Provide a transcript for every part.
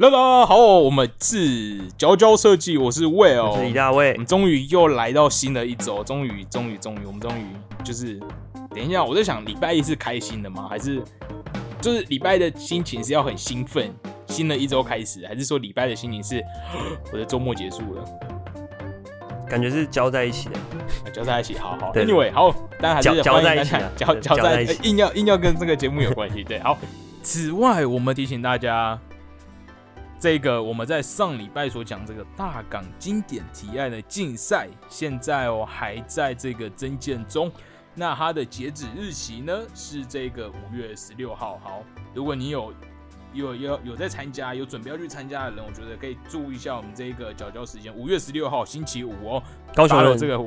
大家好，我们是娇娇设计，我是 Will，我是李大卫我们。终于又来到新的一周，终于，终于，终于，我们终于就是，等一下，我在想，礼拜一是开心的吗？还是就是礼拜的心情是要很兴奋，新的一周开始，还是说礼拜的心情是 我的周末结束了，感觉是交在一起的，啊 交在一起，好好，Anyway，好，当然还是搅欢迎搅在一起啊大家搅对搅在一起呃硬要硬要跟这个节目有关系，对，好。此外，我们提醒大家，这个我们在上礼拜所讲这个大港经典提案的竞赛，现在哦还在这个增建中。那它的截止日期呢是这个五月十六号。好，如果你有有有有在参加，有准备要去参加的人，我觉得可以注意一下我们这个缴交时间，五月十六号星期五哦。高雄这个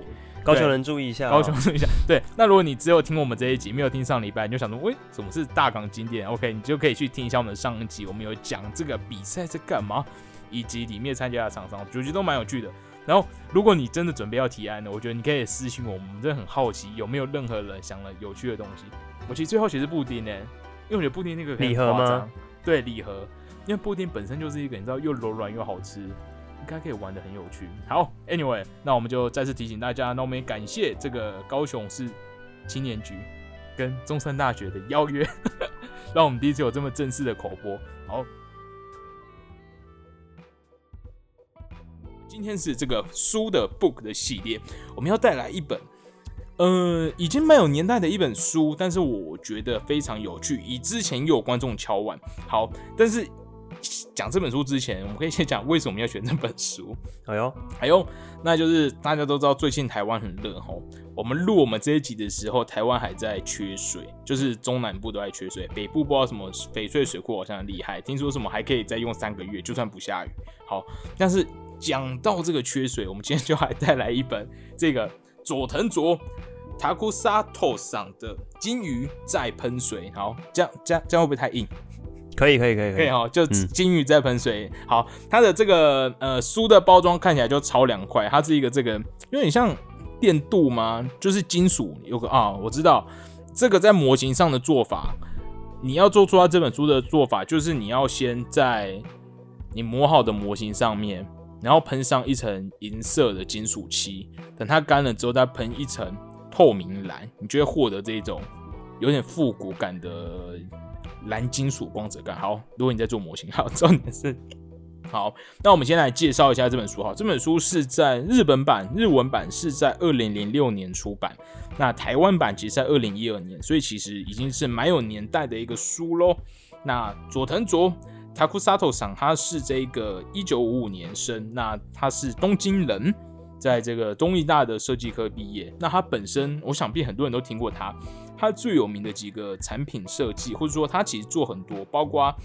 高雄人注意一下哦，高雄注意一下。对，那如果你只有听我们这一集，没有听上礼拜，你就想说，喂，什么是大港经典？OK，你就可以去听一下我们的上一集，我们有讲这个比赛在干嘛，以及里面参加的厂商，我觉得都蛮有趣的。然后，如果你真的准备要提案的，我觉得你可以私信我，我们真的很好奇有没有任何人想了有趣的东西。我其实最好奇是布丁呢、因为我觉得布丁那个礼盒吗？对，礼盒，因为布丁本身就是一个你知道又柔软又好吃，应该可以玩的很有趣。好，Anyway，那我们就再次提醒大家，那我们也感谢这个高雄市青年局跟中山大学的邀约，让我们第一次有这么正式的口播。好，今天是这个书的 book 的系列，我们要带来一本。呃，已经蛮有年代的一本书，但是我觉得非常有趣。以之前有观众敲碗，好，但是讲这本书之前，我们可以先讲为什么要选这本书。哎呦，哎呦，那就是大家都知道最近台湾很热吼。我们录我们这一集的时候，台湾还在缺水，就是中南部都在缺水，北部不知道什么翡翠水库好像很厉害，听说什么还可以再用三个月，就算不下雨。好，但是讲到这个缺水，我们今天就还带来一本这个佐藤卓。塔库沙托上的金鱼在喷水，好，这样这样这样会不会太硬？可以可以可以可以哈，就嗯金鱼在喷水。好，它的这个呃书的包装看起来就超凉快，它是一个这个有点像电镀吗？就是金属有个啊，我知道这个在模型上的做法，你要做出它这本书的做法，就是你要先在你磨好的模型上面，然后喷上一层银色的金属漆，等它干了之后再喷一层透明蓝，你就会获得这种有点复古感的蓝金属光泽感。好，如果你在做模型，好，重点是好，那我们先来介绍一下这本书。哈，这本书是在日本版日文版是在二零零六年出版，那台湾版其实在二零一二年，所以其实已经是蛮有年代的一个书喽。那佐藤卓 Takusato 桑他是这个一九五五年生，那他是东京人。在这个东艺大的设计科毕业，那他本身，我想必很多人都听过他。他最有名的几个产品设计，或者说他其实做很多，包括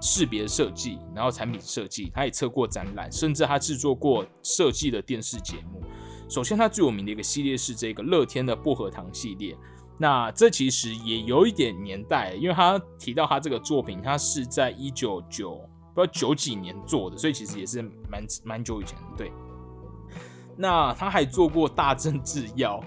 识别设计，然后产品设计，他也测过展览，甚至他制作过设计的电视节目。首先，他最有名的一个系列是这个乐天的薄荷糖系列。那这其实也有一点年代，因为他提到他这个作品，他是在一九九不知道九几年做的，所以其实也是蛮蛮久以前的。对。那他还做过大正制药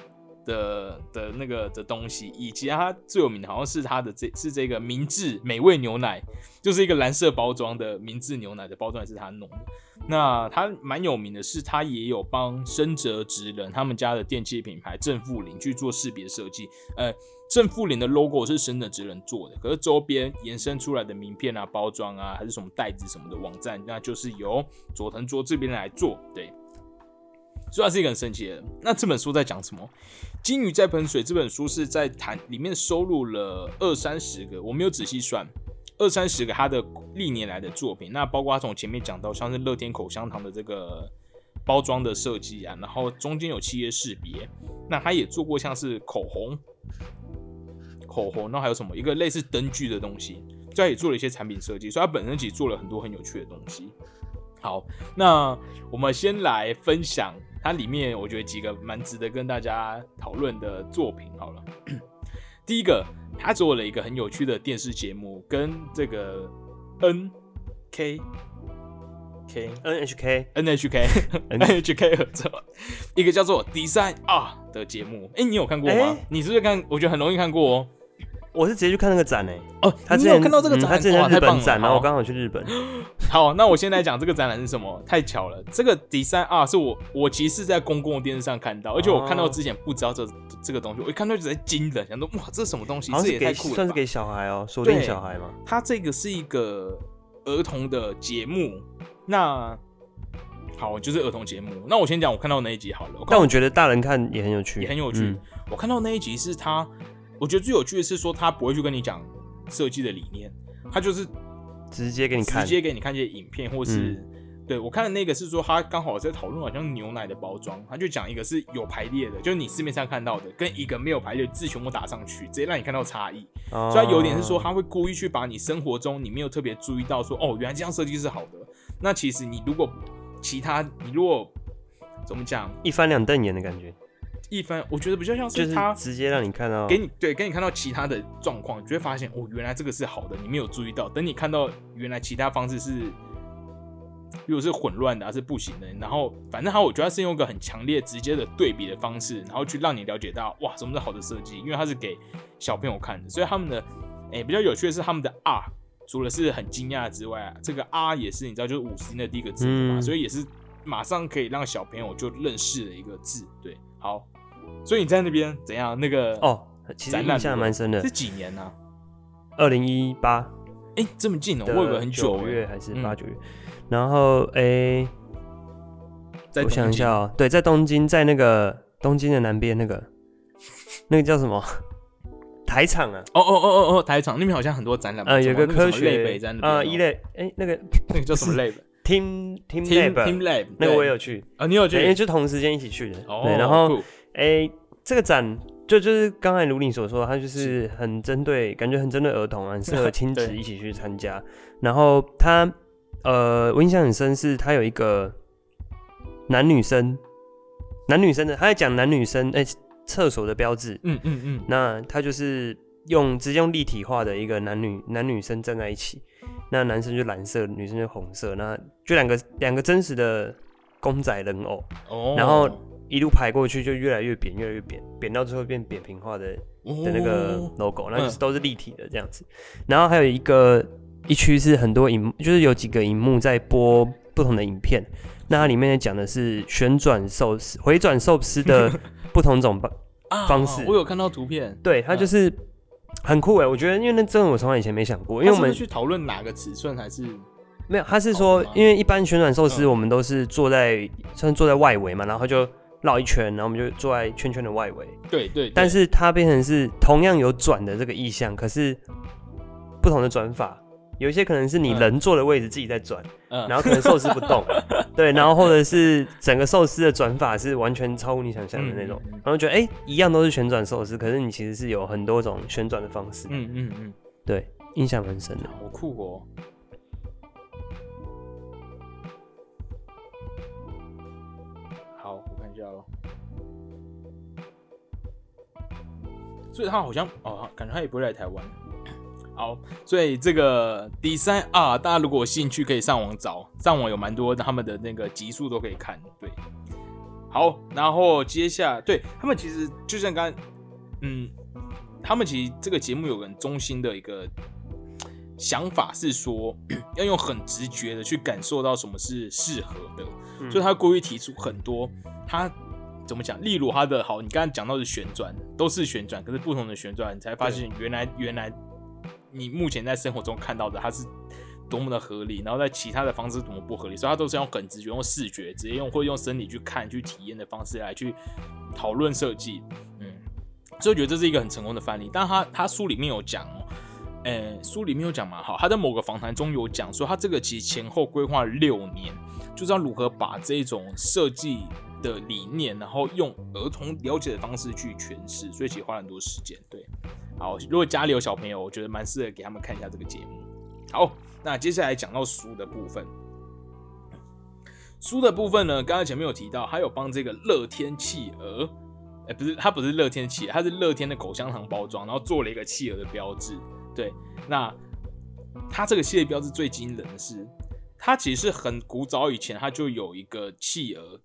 的的那个的东西，以及他最有名的好像是他的这是这个明治美味牛奶，就是一个蓝色包装的明治牛奶的包装也是他弄的。那他蛮有名的是，他也有帮深泽直人他们家的电器品牌正负零去做识别设计。呃，正负零的 logo 是深泽直人做的，可是周边延伸出来的名片啊、包装啊，还是什么袋子什么的网站，那就是由佐藤卓这边来做。对。所以它是一个很神奇的。那这本书在讲什么？《金鱼在喷水》这本书是在谈里面收录了二三十个，我没有仔细算，二三十个他的历年来的作品。那包括他从前面讲到像是乐天口香糖的这个包装的设计啊，然后中间有企业识别。那他也做过像是口红、口红，然后还有什么一个类似灯具的东西，所以他也做了一些产品设计。所以他本身其实做了很多很有趣的东西。好，那我们先来分享它里面我觉得几个蛮值得跟大家讨论的作品。好了，第一个，他做了一个很有趣的电视节目，跟这个 N K K NHK N H K N H K 合作，一个叫做 Design R 的节目。哎、你有看过吗？诶你是不是看？我觉得很容易看过哦。我是直接去看那个展诶，哦，他之前你有看到这个展？嗯他之前在日本展，然后我好刚好去日本。好，那我先来讲这个展览是什么，太巧了。这个 Design R 是我我其实是在公共电视上看到，而且我看到之前不知道这这个东西，我一看到就在惊人，想说哇，这是什么东西？这好像也太酷了。算是给小孩哦，锁定小孩嘛。它这个是一个儿童的节目，那好，就是儿童节目。那我先讲我看到那一集好了，我但我觉得大人看也很有趣，也很有趣。嗯我看到那一集是他，我觉得最有趣的是说他不会去跟你讲设计的理念，他就是直接给你看直。接给你看一些影片，或是、嗯对我看的那个是说他刚好在讨论好像牛奶的包装，他就讲一个是有排列的，就是你市面上看到的，跟一个没有排列字全部打上去，直接让你看到差异。哦所以有点是说他会故意去把你生活中你没有特别注意到说哦，原来这样设计是好的。那其实你如果其他你如果怎么讲一翻两瞪眼的感觉，一番，我觉得比较像就是是他直接让你看到给你对，给你看到其他的状况，你就会发现哦，原来这个是好的，你没有注意到。等你看到原来其他方式是，如果是混乱的、啊，是不行的。然后反正他，我觉得他是用一个很强烈、直接的对比的方式，然后去让你了解到哇，什么是好的设计，因为他是给小朋友看的，所以他们的诶、比较有趣的是他们的 R，除了是很惊讶之外啊，这个 R 也是你知道就是五十音的第一个字嘛，嗯所以也是马上可以让小朋友就认识了一个字。对，好，所以你在那边怎样？那个哦，其实印象蛮深的是。几年呢、啊？二零一八哎、这么近哦、我以为很久九月还是嗯八九月，然后诶，我想一下哦，对，在东京，在那个东京的南边那个 那个叫什么台场啊？哦哦哦哦哦，台场那边好像很多展览，呃，有个科类学北在那边、啊，哦一类哎，那个那个叫什么类 Team Team Team Lab Team Lab 那个我也有去，啊，你有去因为？就同时间一起去的。哦，对，然后酷哎，这个展就就是刚才卢你所说的，它就是很针对，感觉很针对儿童啊，很适合 亲子一起去参加。然后它呃，我印象很深是它有一个男女生男女生的，他在讲男女生哎厕所的标志。嗯嗯嗯，那他就是用直接用立体化的一个男女男女生站在一起，那男生就蓝色，女生就红色，那就两个两个真实的公仔人偶，哦，然后一路排过去就越来越扁，越来越扁，扁到最后变扁平化的的那个哦 logo，那就是嗯都是立体的这样子。然后还有一个一区是很多荧，就是有几个荧幕在播不同的影片。那它里面讲的是旋转寿司、回转寿司的 不同种方。啊方式我有看到图片，对，它就是很酷哎，我觉得因为那真的我从来以前没想过，因为我们是是去讨论哪个尺寸还是？没有，他是说因为一般旋转寿司嗯。我们都是坐在算是坐在外围嘛，然后就绕一圈，然后我们就坐在圈圈的外围。对对，但是它变成是同样有转的这个意向，可是不同的转法，有一些可能是你嗯人坐的位置自己在转，嗯，然后可能寿司不动，对，然后或者是整个寿司的转法是完全超乎你想象的那种，然后觉得哎、一样都是旋转寿司，可是你其实是有很多种旋转的方式，嗯嗯嗯，对，印象很深的。好酷哦。好，我看一下喽。所以他好像哦，感觉他也不会来台湾。好，所以这个 Design R，大家如果有兴趣可以上网找，上网有蛮多他们的那个集数都可以看。对，好，然后接下来对他们其实就像刚刚，嗯，他们其实这个节目有个很中心的一个想法是说，要用很直觉的去感受到什么是适合的，嗯所以他故意提出很多他怎么讲，例如他的好，你刚刚讲到的旋转都是旋转，可是不同的旋转，你才发现原来原来你目前在生活中看到的它是多么的合理，然后在其他的方式多么不合理，所以他都是用很直觉、用视觉、直接用或用身体去看、去体验的方式来去讨论设计，嗯，所以我觉得这是一个很成功的范例。但他他书里面有讲哦。呃，书里面有讲嘛，好，他在某个访谈中有讲说，他这个其实前后规划了六年，就是要如何把这种设计的理念，然后用儿童了解的方式去诠释，所以其实花了很多时间。对，好，如果家里有小朋友，我觉得蛮适合给他们看一下这个节目。好，那接下来讲到书的部分，书的部分呢，刚才前面有提到，还有帮这个乐天企鹅，哎、不是，它不是乐天企鹅，它是乐天的口香糖包装，然后做了一个企鹅的标志。对，那它这个系列标志最惊人的是，它其实是很古早以前它就有一个企鹅，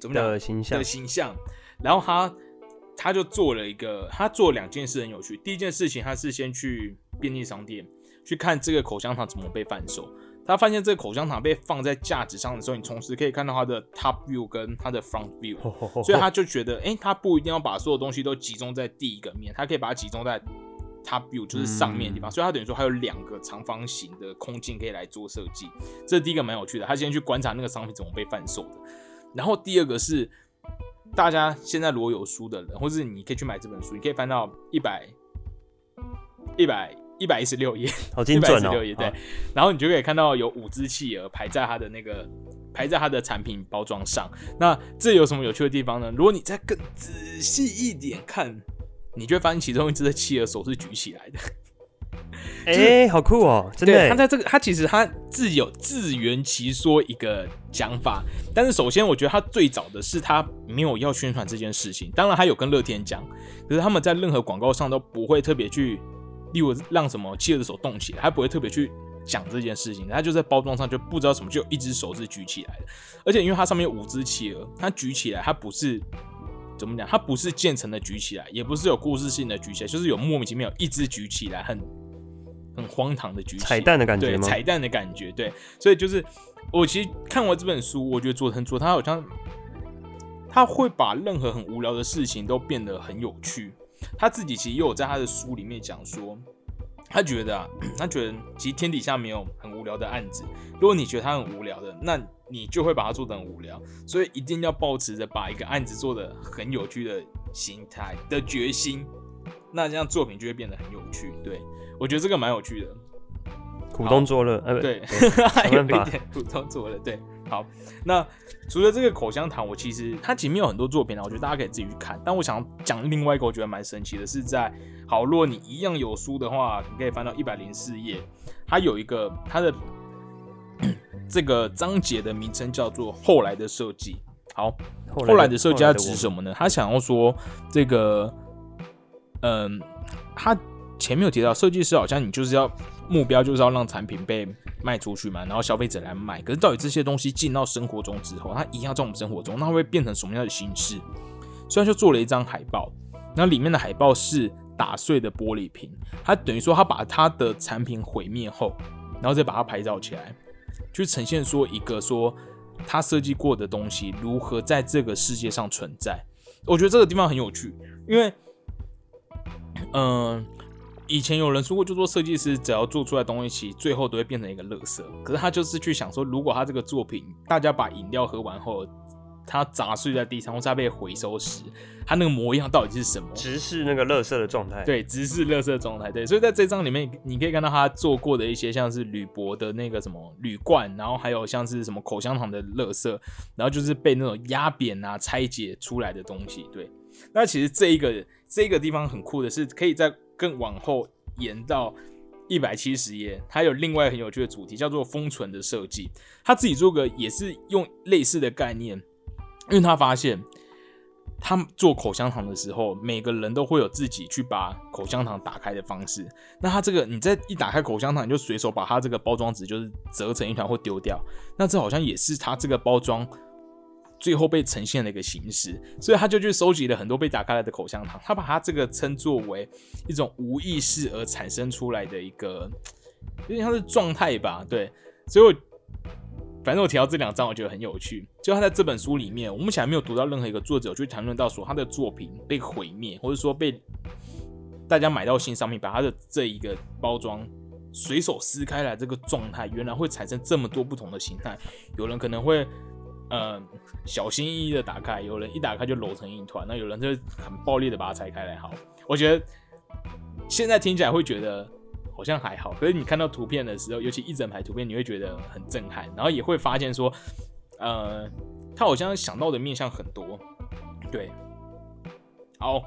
怎么讲的形象的，形象，然后它他就做了一个，他做两件事很有趣。第一件事情，他是先去便利商店去看这个口香糖怎么被贩售。他发现这个口香糖被放在架子上的时候，你同时可以看到它的 top view 跟它的 front view，所以他就觉得，哎，他不一定要把所有东西都集中在第一个面，他可以把它集中在 top view，就是上面的地方。所以他等于说，还有两个长方形的空间可以来做设计。这是第一个蛮有趣的。他先去观察那个商品怎么被贩售的，然后第二个是。大家现在如果有书的人，或者你可以去买这本书，你可以翻到一百一百一百一十六页，好精准哦。对，然后你就可以看到有五只企鹅排在它的那个排在它的产品包装上。那这有什么有趣的地方呢？如果你再更仔细一点看，你就会发现其中一只的企鹅手是举起来的。哎，好酷哦！真的，他在这个，他其实他自有自圆其说一个讲法。但是首先，我觉得他最早的是他没有要宣传这件事情。当然，他有跟乐天讲，可是他们在任何广告上都不会特别去，例如让什么企鹅的手动起来，他不会特别去讲这件事情。他就在包装上就不知道什么，就有一只手是举起来的。而且因为它上面有五只企鹅，它举起来，它不是怎么讲，它不是渐层的举起来，也不是有故事性的举起来，就是有莫名其妙一只举起来很。很荒唐的剧情，彩蛋的感觉吗？彩蛋的感觉，对，所以就是我其实看完这本书，我觉得佐藤卓他好像他会把任何很无聊的事情都变得很有趣。他自己其实也有在他的书里面讲说，他觉得啊，他觉得其实天底下没有很无聊的案子。如果你觉得他很无聊的，那你就会把它做的很无聊。所以一定要保持着把一个案子做的很有趣的心态的决心，那这样作品就会变得很有趣。对。我觉得这个蛮有趣的，苦中作乐，呃，对，还 有一点苦中作乐，对，好，那除了这个口香糖，我其实它前面有很多作品啊，我觉得大家可以自己去看。但我想讲另外一个，我觉得蛮神奇的，是在好，如果你一样有书的话，你可以翻到一百零四页，它有一个它的 这个章节的名称叫做“后来的设计”。好，后来的设计它指什么呢？他想要说这个，嗯，他。前面有提到，设计师好像你就是要目标就是要让产品被卖出去嘛，然后消费者来买。可是到底这些东西进到生活中之后，它一样在我们生活中，那会变成什么样的形式？虽然就做了一张海报，那里面的海报是打碎的玻璃瓶，它等于说他把他的产品毁灭后，然后再把它拍照起来，去呈现说一个说他设计过的东西如何在这个世界上存在。我觉得这个地方很有趣，因为，嗯。以前有人说过，就说设计师只要做出来东西，最后都会变成一个垃圾。可是他就是去想说，如果他这个作品，大家把饮料喝完后，它砸碎在地上，或是它被回收时，它那个模样到底是什么？直视那个垃圾的状态。对，直视垃圾的状态。对，所以在这张里面，你可以看到他做过的一些，像是铝箔的那个什么铝罐，然后还有像是什么口香糖的垃圾，然后就是被那种压扁啊、拆解出来的东西。对，那其实这一个这一个地方很酷的是，可以在。更往后延到一百七十页，它有另外很有趣的主题，叫做封存的设计。他自己做个也是用类似的概念，因为他发现他做口香糖的时候，每个人都会有自己去把口香糖打开的方式。那他这个，你在一打开口香糖，你就随手把它这个包装纸就是折成一团或丢掉。那这好像也是他这个包装。最后被呈现的一个形式，所以他就去收集了很多被打开来的口香糖，他把它这个称作为一种无意识而产生出来的一个有点像是状态吧，对。所以我反正我提到这两张，我觉得很有趣。就他在这本书里面，我目前还没有读到任何一个作者去谈论到说他的作品被毁灭，或者说被大家买到新商品，把他的这一个包装随手撕开来，这个状态原来会产生这么多不同的形态。有人可能会。嗯，小心翼翼的打开，有人一打开就揉成一团，那有人就很暴力的把它拆开来。好，我觉得现在听起来会觉得好像还好，可是你看到图片的时候，尤其一整排图片，你会觉得很震撼，然后也会发现说，呃，他好像想到的面向很多。对，好，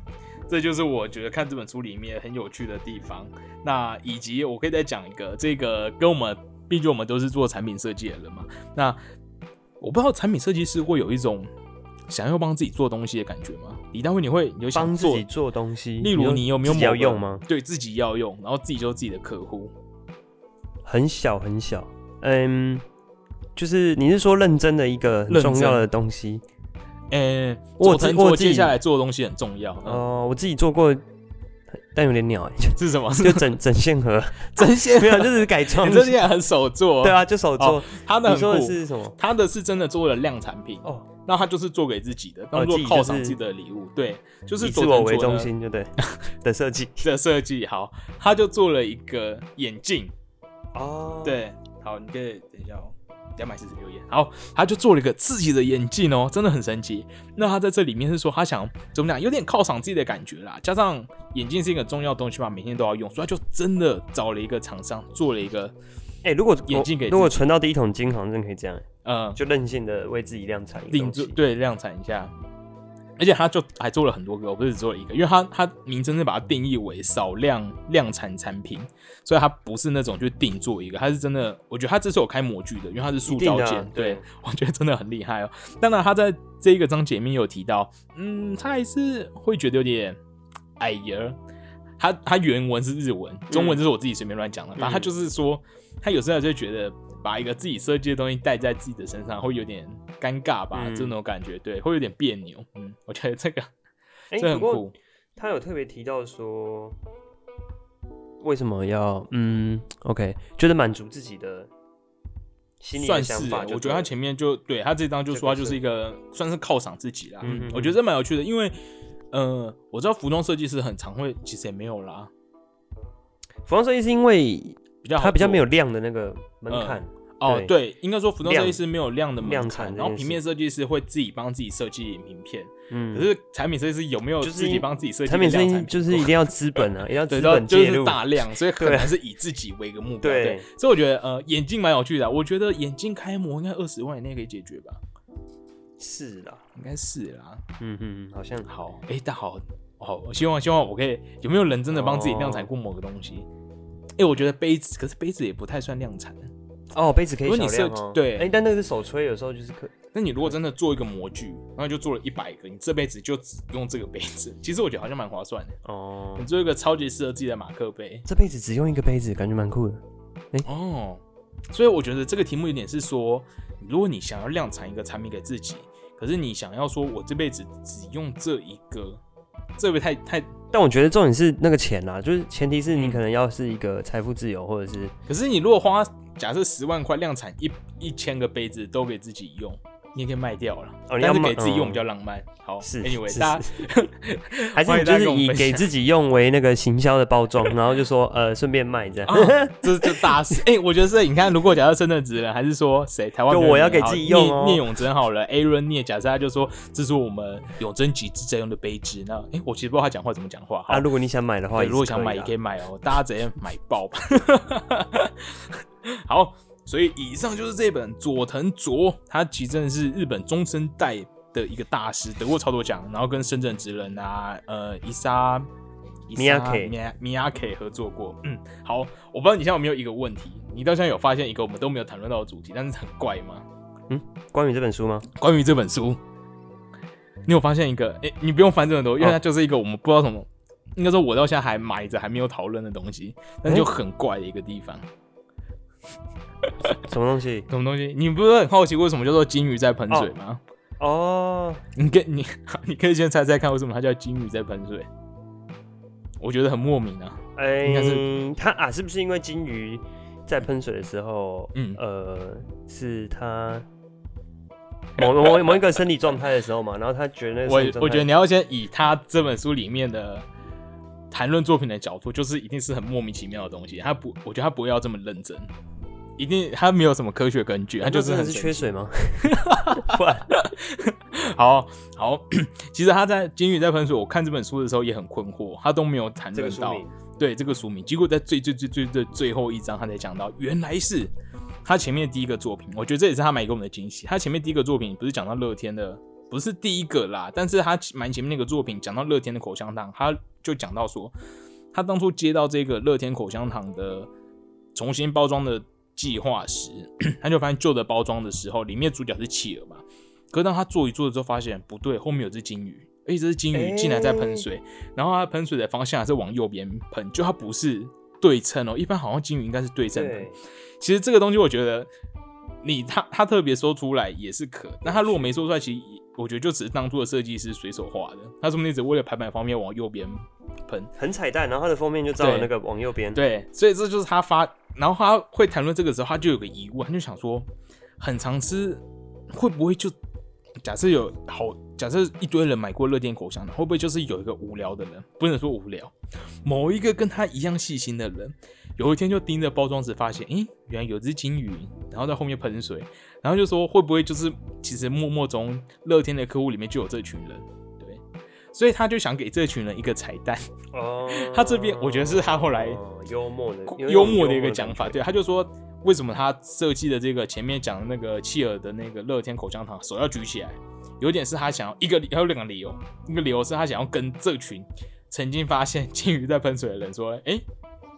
这就是我觉得看这本书里面很有趣的地方。那以及我可以再讲一个，这个跟我们，毕竟我们都是做产品设计的人嘛，那。我不知道产品设计师会有一种想要帮自己做东西的感觉吗？李大卫，你会有想自己做东西？例如，你有没有要用吗？对自己要用，然后自己就是自己的客户。很小很小，嗯，就是你是说认真的一个重要的东西？嗯，我我接下来做的东西很重要。嗯，哦，我自己做过，但有点鸟欸，是什么？就整 整线盒，整线没有，就是改装你。这现在很手做。对，啊，就手做。他的说的酷。是什么？他的是真的做了量产品，哦，那他就是做给自己的，当做犒赏自己的礼物。对，就是以自我为中心，就对 的设计。的设计。好，他就做了一个眼镜。哦，对，好，你可以等一下哦，两百四十六页。好，他就做了一个自己的眼镜哦，真的很神奇。那他在这里面是说，他想怎么讲，有点犒赏自己的感觉啦。加上眼镜是一个重要东西嘛，每天都要用，所以他就真的找了一个厂商做了一个，哎，如果眼镜给如果存到第一桶金，好像真的可以这样，嗯，就任性的为自己量产一个定东西。做对量产一下。而且他就还做了很多个，我不是只做了一个，因为他他名称是把它定义为少量量产产品，所以它不是那种就定做一个，它是真的，我觉得他这是有开模具的，因为它是塑一定的啊胶件，对对我觉得真的很厉害哦。当然，他在这一个章节里面有提到，嗯，他还是会觉得有点哎呀，他他原文是日文，中文就是我自己随便乱讲的，反正他就是说，他有时候就觉得把一个自己设计的东西带在自己的身上，会有点尴尬吧，嗯这种感觉，对，会有点别扭。嗯，我觉得这个 哎，这很不过酷。他有特别提到说，为什么要嗯，OK，就是满足自己的心里的算是。我觉得他前面就对他这张就说他就是一个算是犒赏自己啦。嗯嗯嗯我觉得这蛮有趣的，因为呃，我知道服装设计师很常会，其实也没有啦，服装设计是因为比较好它比较没有量的那个门槛，哦，对对，应该说服装设计量师没有量的门量槛，产然后平面设计师会自己帮自己设计名片，嗯，可是产品设计师有没有就是自己帮自己设计产品设计就是一定要资本啊，一定要对，资然后就是大量，所以很对难是以自己为一个目标。对对，所以我觉得呃，眼镜蛮有趣的啊。我觉得眼镜开模应该二十万以内可以解决吧？是啦，应该是啦。嗯嗯，好像好，哎，但好好，我希望希望我可以有没有人真的帮自己量产哦过某个东西？哎，我觉得杯子，可是杯子也不太算量产。哦，杯子可以如果你小量哦，设计对。哎，但那个是手吹，有时候就是可那你如果真的做一个模具，然后就做了一百个，你这辈子就只用这个杯子，其实我觉得好像蛮划算的。哦。你，做一个超级适合自己的马克杯，这辈子只用一个杯子，感觉蛮酷的。哦，所以我觉得这个题目有点是说，如果你想要量产一个产品给自己，可是你想要说我这辈子只用这一个，这会不太太？但我觉得重点是那个钱啦，就是前提是你嗯。可能要是一个财富自由，或者是可是你如果花假设十万块量产一一千个杯子都给自己用，你也可以卖掉了。哦你要但是给自己用嗯比较浪漫。好是，anyway，是大家 还是就是以给自己用为那个行销的包装，然后就说呃顺便卖这样。啊，这就大事。哎、我觉得是，你看，如果假设深圳职人，还是说谁台湾就我要给自己用哦聂聂永真好了，Aaron 聂，假设他就说这是我们永贞集资在用的杯子。那哎、我其实不知道他讲话怎么讲话。那啊，如果你想买的话如果想买也啊可以买哦，大家直接买爆吧。好，所以以上就是这本佐藤卓，他其实真的是日本中生代的一个大师，得过超多奖，然后跟深圳职人啊，呃，伊莎。伊莎 Miyake 米亚米亚 K 合作过，嗯，好，我不知道你现在有没有一个问题，你到现在有发现一个我们都没有谈论到的主题，但是很怪吗？嗯关于这本书吗？关于这本书，你有发现一个？哎、你不用翻这么多，因为它就是一个我们不知道什么，应该说我到现在还埋着还没有讨论的东西，但就很怪的一个地方。什么东西？什么东西？你不是很好奇为什么叫做金鱼在喷水吗？哦，你跟你 你可以先猜猜看，为什么它叫金鱼在喷水？我觉得很莫名啊。哎、应该是它啊，是不是因为金鱼在喷水的时候，嗯呃，是它某某某一个生理状态的时候嘛，然后他觉得那我我觉得你要先以他这本书里面的谈论作品的角度，就是一定是很莫名其妙的东西。他不，我觉得他不会要这么认真，一定他没有什么科学根据，他就是很神奇缺水吗？不然 好好，其实他在《金鱼在喷水》，我看这本书的时候也很困惑，他都没有谈论到对这个书名，结果在最最最最最最后一章，他才讲到原来是他前面第一个作品，我觉得这也是他买给我们的惊喜。他前面第一个作品不是讲到乐天的，不是第一个啦，但是他蛮前面那个作品讲到乐天的口香糖，他就讲到说，他当初接到这个乐天口香糖的重新包装的计划时，他就发现旧的包装的时候，里面主角是企鹅嘛，可是当他做一做之后，发现不对，后面有只金鱼，而且这只金鱼竟然在喷水，然后它喷水的方向还是往右边喷，就它不是对称哦，一般好像金鱼应该是对称喷。其实这个东西我觉得你他他特别说出来也是可，那他如果没说出来，其实我觉得就只是当初的设计师随手画的，他说不定只为了排版方面往右边喷。很彩蛋，然后他的封面就照了那个往右边。对，所以这就是他发，然后他会谈论这个时候，他就有个疑问，他就想说，很常吃会不会就假设有好，假设一堆人买过乐天口香糖，会不会就是有一个无聊的人，不能说无聊，某一个跟他一样细心的人，有一天就盯着包装纸，发现，诶，原来有只金鱼，然后在后面喷水，然后就说会不会就是其实默默中乐天的客户里面就有这群人，对，所以他就想给这群人一个彩蛋。哦，他这边我觉得是他后来哦幽默的幽默的一个讲法，对，他就说为什么他设计的这个前面讲的那个契尔的那个乐天口香糖手要举起来，有点是他想要一个理，还有两个理由，一个理由是他想要跟这群曾经发现 金鱼在喷水的人说，哎、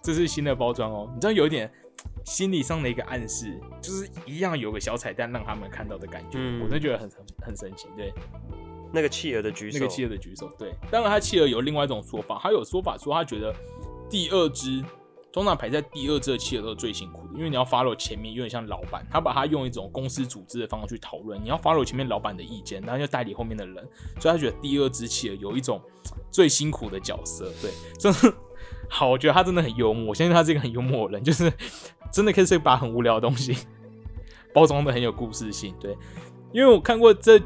这是新的包装哦，你知道有一点心理上的一个暗示，就是一样有个小彩蛋让他们看到的感觉，嗯。我真的觉得很很很神奇，对。那个企鹅的举手，那个企鹅的举手，对，当然他企鹅有另外一种说法，他有说法说他觉得第二只通常排在第二只的企鹅都是最辛苦的，因为你要 follow 前面有点像老板，他把他用一种公司组织的方式去讨论，你要 follow 前面老板的意见，然后就代理后面的人，所以他觉得第二只企鹅有一种最辛苦的角色，对，真的好，我觉得他真的很幽默，我相信他是一个很幽默的人，就是真的可以是把很无聊的东西包装的很有故事性，对，因为我看过这。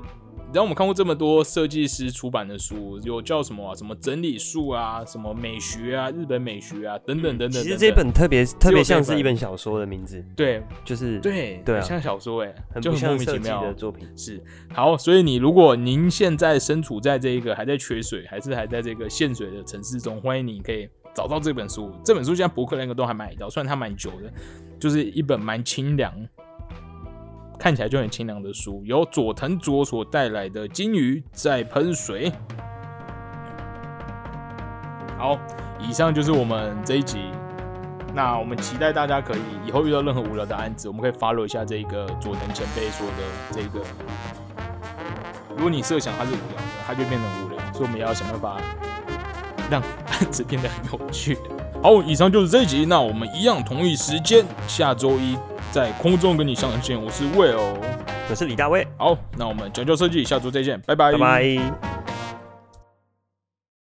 然后我们看过这么多设计师出版的书，有叫什么啊、什么整理术啊，什么美学啊，日本美学啊，等等等等其实这本特别特别像是一本小说的名字，对就是对对啊像小说哎，很就很莫名其妙的作品。是好，所以你如果您现在身处在这一个还在缺水，还是还在这个限水的城市中，欢迎你可以找到这本书。这本书现在博客来都还买得到，虽然它蛮久的，就是一本蛮清凉，看起来就很清凉的书，由佐藤卓所带来的《金鱼在喷水》。好，以上就是我们这一集。那我们期待大家可以以后遇到任何无聊的案子，我们可以 follow 一下这个佐藤前辈说的这个。如果你设想它是无聊的，它就变成无聊，所以我们要想办法让案子变得很有趣。好，以上就是这一集，那我们一样同一时间，下周一在空中跟你相见。我是 Will，我是李大卫，好，那我们讲究设计，下周再见，拜拜，拜拜。